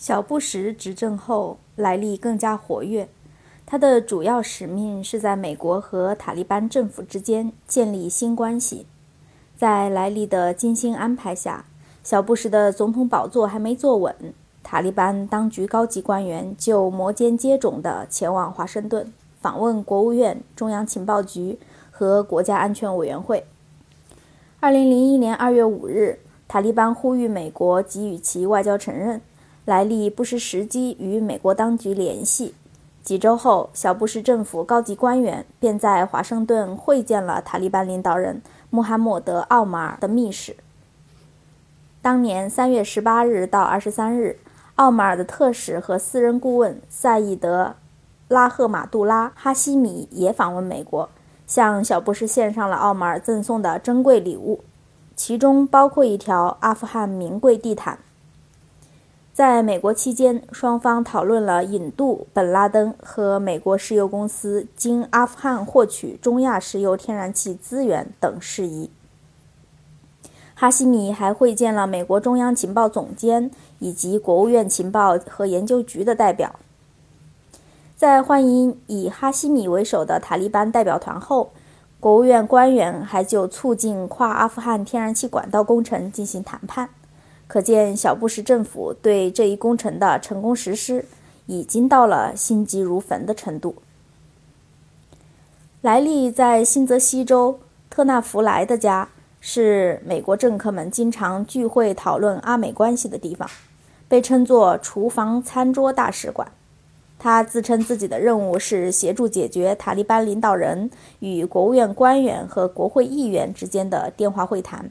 小布什执政后，莱利更加活跃。他的主要使命是在美国和塔利班政府之间建立新关系。在莱利的精心安排下，小布什的总统宝座还没坐稳，塔利班当局高级官员就摩肩接踵地前往华盛顿访问国务院、中央情报局和国家安全委员会。二零零一年二月五日，塔利班呼吁美国给予其外交承认。莱利不失时机与美国当局联系。几周后，小布什政府高级官员便在华盛顿会见了塔利班领导人穆罕默德·奥马尔的密使。当年三月十八日到二十三日，奥马尔的特使和私人顾问赛义德·拉赫马杜拉·哈希米也访问美国，向小布什献上了奥马尔赠送的珍贵礼物，其中包括一条阿富汗名贵地毯。在美国期间，双方讨论了引渡本拉登和美国石油公司经阿富汗获取中亚石油天然气资源等事宜。哈希米还会见了美国中央情报总监以及国务院情报和研究局的代表。在欢迎以哈希米为首的塔利班代表团后，国务院官员还就促进跨阿富汗天然气管道工程进行谈判。可见，小布什政府对这一工程的成功实施已经到了心急如焚的程度。莱利在新泽西州特纳弗莱的家是美国政客们经常聚会讨论阿美关系的地方，被称作“厨房餐桌大使馆”。他自称自己的任务是协助解决塔利班领导人与国务院官员和国会议员之间的电话会谈。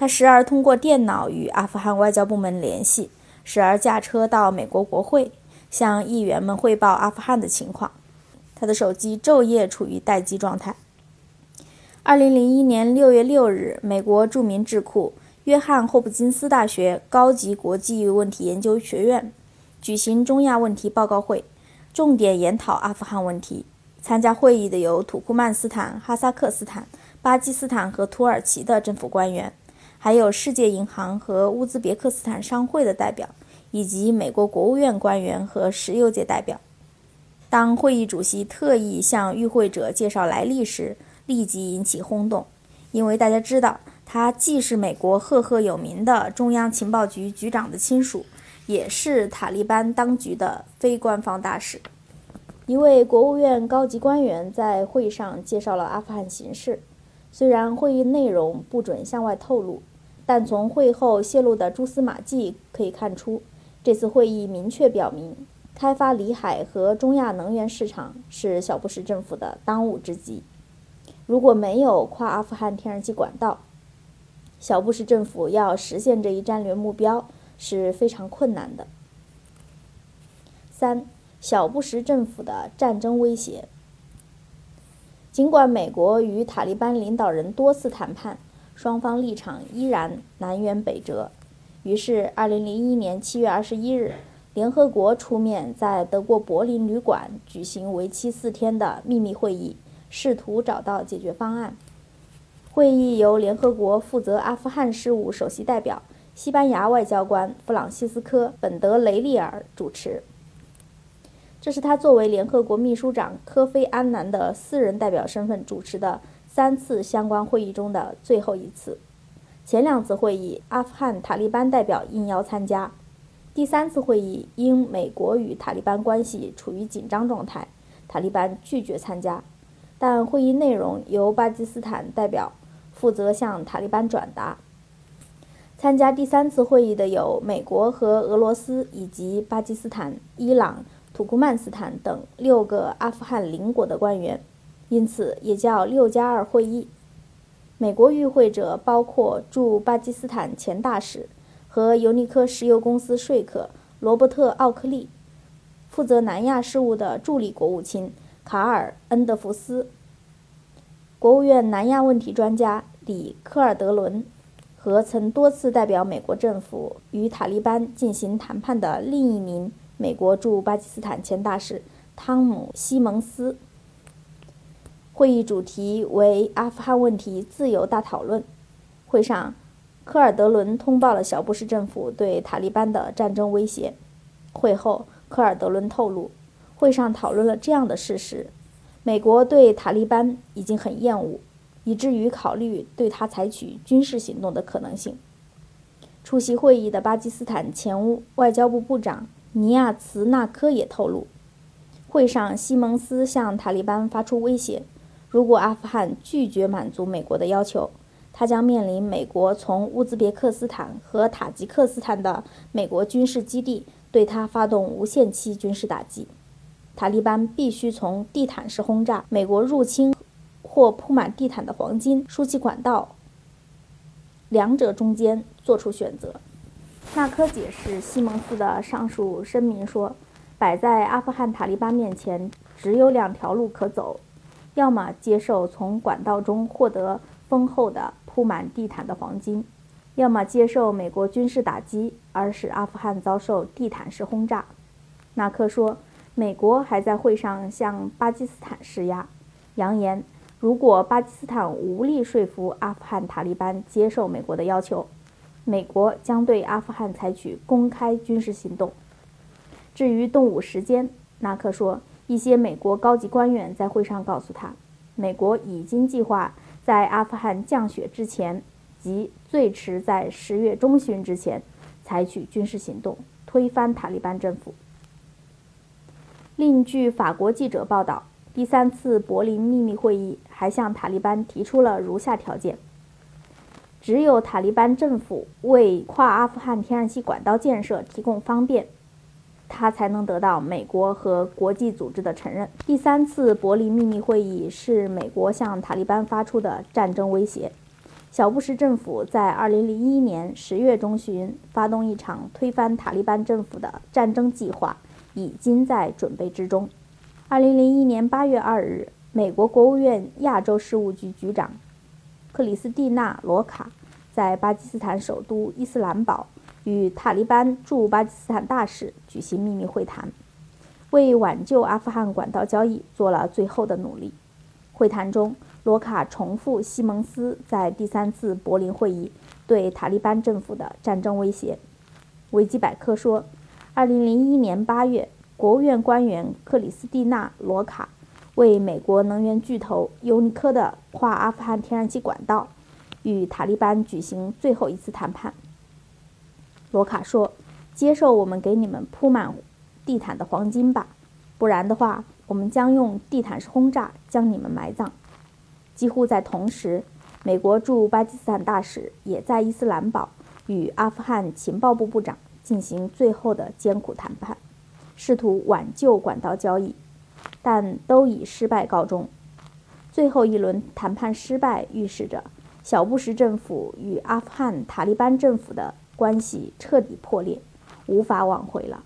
他时而通过电脑与阿富汗外交部门联系，时而驾车到美国国会向议员们汇报阿富汗的情况。他的手机昼夜处于待机状态。二零零一年六月六日，美国著名智库约翰霍普金斯大学高级国际问题研究学院举行中亚问题报告会，重点研讨阿富汗问题。参加会议的有土库曼斯坦、哈萨克斯坦、巴基斯坦和土耳其的政府官员。还有世界银行和乌兹别克斯坦商会的代表，以及美国国务院官员和石油界代表。当会议主席特意向与会者介绍来历时，立即引起轰动，因为大家知道他既是美国赫赫有名的中央情报局局长的亲属，也是塔利班当局的非官方大使。一位国务院高级官员在会上介绍了阿富汗形势，虽然会议内容不准向外透露。但从会后泄露的蛛丝马迹可以看出，这次会议明确表明，开发里海和中亚能源市场是小布什政府的当务之急。如果没有跨阿富汗天然气管道，小布什政府要实现这一战略目标是非常困难的。三、小布什政府的战争威胁。尽管美国与塔利班领导人多次谈判。双方立场依然南辕北辙，于是，2001年7月21日，联合国出面在德国柏林旅馆举行为期四天的秘密会议，试图找到解决方案。会议由联合国负责阿富汗事务首席代表、西班牙外交官弗朗西斯科·本德雷利尔主持。这是他作为联合国秘书长科菲·安南的私人代表身份主持的。三次相关会议中的最后一次，前两次会议阿富汗塔利班代表应邀参加，第三次会议因美国与塔利班关系处于紧张状态，塔利班拒绝参加，但会议内容由巴基斯坦代表负责向塔利班转达。参加第三次会议的有美国和俄罗斯以及巴基斯坦、伊朗、土库曼斯坦等六个阿富汗邻国的官员。因此也叫“六加二会议”。美国与会者包括驻巴基斯坦前大使和尤尼科石油公司说客罗伯特·奥克利，负责南亚事务的助理国务卿卡尔·恩德福斯，国务院南亚问题专家里科尔德伦，和曾多次代表美国政府与塔利班进行谈判的另一名美国驻巴基斯坦前大使汤姆·西蒙斯。会议主题为阿富汗问题自由大讨论。会上，科尔德伦通报了小布什政府对塔利班的战争威胁。会后，科尔德伦透露，会上讨论了这样的事实：美国对塔利班已经很厌恶，以至于考虑对他采取军事行动的可能性。出席会议的巴基斯坦前外交部部长尼亚茨纳科也透露，会上西蒙斯向塔利班发出威胁：如果阿富汗拒绝满足美国的要求，他将面临美国从乌兹别克斯坦和塔吉克斯坦的美国军事基地对他发动无限期军事打击。塔利班必须从地毯式轰炸、美国入侵或铺满地毯的黄金输气管道两者中间做出选择。纳科解释西蒙斯的上述声明说：“摆在阿富汗塔利班面前只有两条路可走，要么接受从管道中获得丰厚的。”铺满地毯的黄金，要么接受美国军事打击，而使阿富汗遭受地毯式轰炸。纳克说，美国还在会上向巴基斯坦施压，扬言如果巴基斯坦无力说服阿富汗塔利班接受美国的要求，美国将对阿富汗采取公开军事行动。至于动武时间，纳克说，一些美国高级官员在会上告诉他，美国已经计划。在阿富汗降雪之前，即最迟在十月中旬之前，采取军事行动，推翻塔利班政府。另据法国记者报道，第三次柏林秘密会议还向塔利班提出了如下条件：只有塔利班政府为跨阿富汗天然气管道建设提供方便。他才能得到美国和国际组织的承认。第三次柏林秘密会议是美国向塔利班发出的战争威胁。小布什政府在2001年10月中旬发动一场推翻塔利班政府的战争计划，已经在准备之中。2001年8月2日，美国国务院亚洲事务局局长克里斯蒂娜·罗卡在巴基斯坦首都伊斯兰堡。与塔利班驻巴基斯坦大使举行秘密会谈，为挽救阿富汗管道交易做了最后的努力。会谈中，罗卡重复西蒙斯在第三次柏林会议对塔利班政府的战争威胁。维基百科说，2001年8月，国务院官员克里斯蒂娜·罗卡为美国能源巨头尤尼科的跨阿富汗天然气管道与塔利班举行最后一次谈判。罗卡说：“接受我们给你们铺满地毯的黄金吧，不然的话，我们将用地毯式轰炸将你们埋葬。”几乎在同时，美国驻巴基斯坦大使也在伊斯兰堡与阿富汗情报部部长进行最后的艰苦谈判，试图挽救管道交易，但都以失败告终。最后一轮谈判失败，预示着小布什政府与阿富汗塔利班政府的。关系彻底破裂，无法挽回了。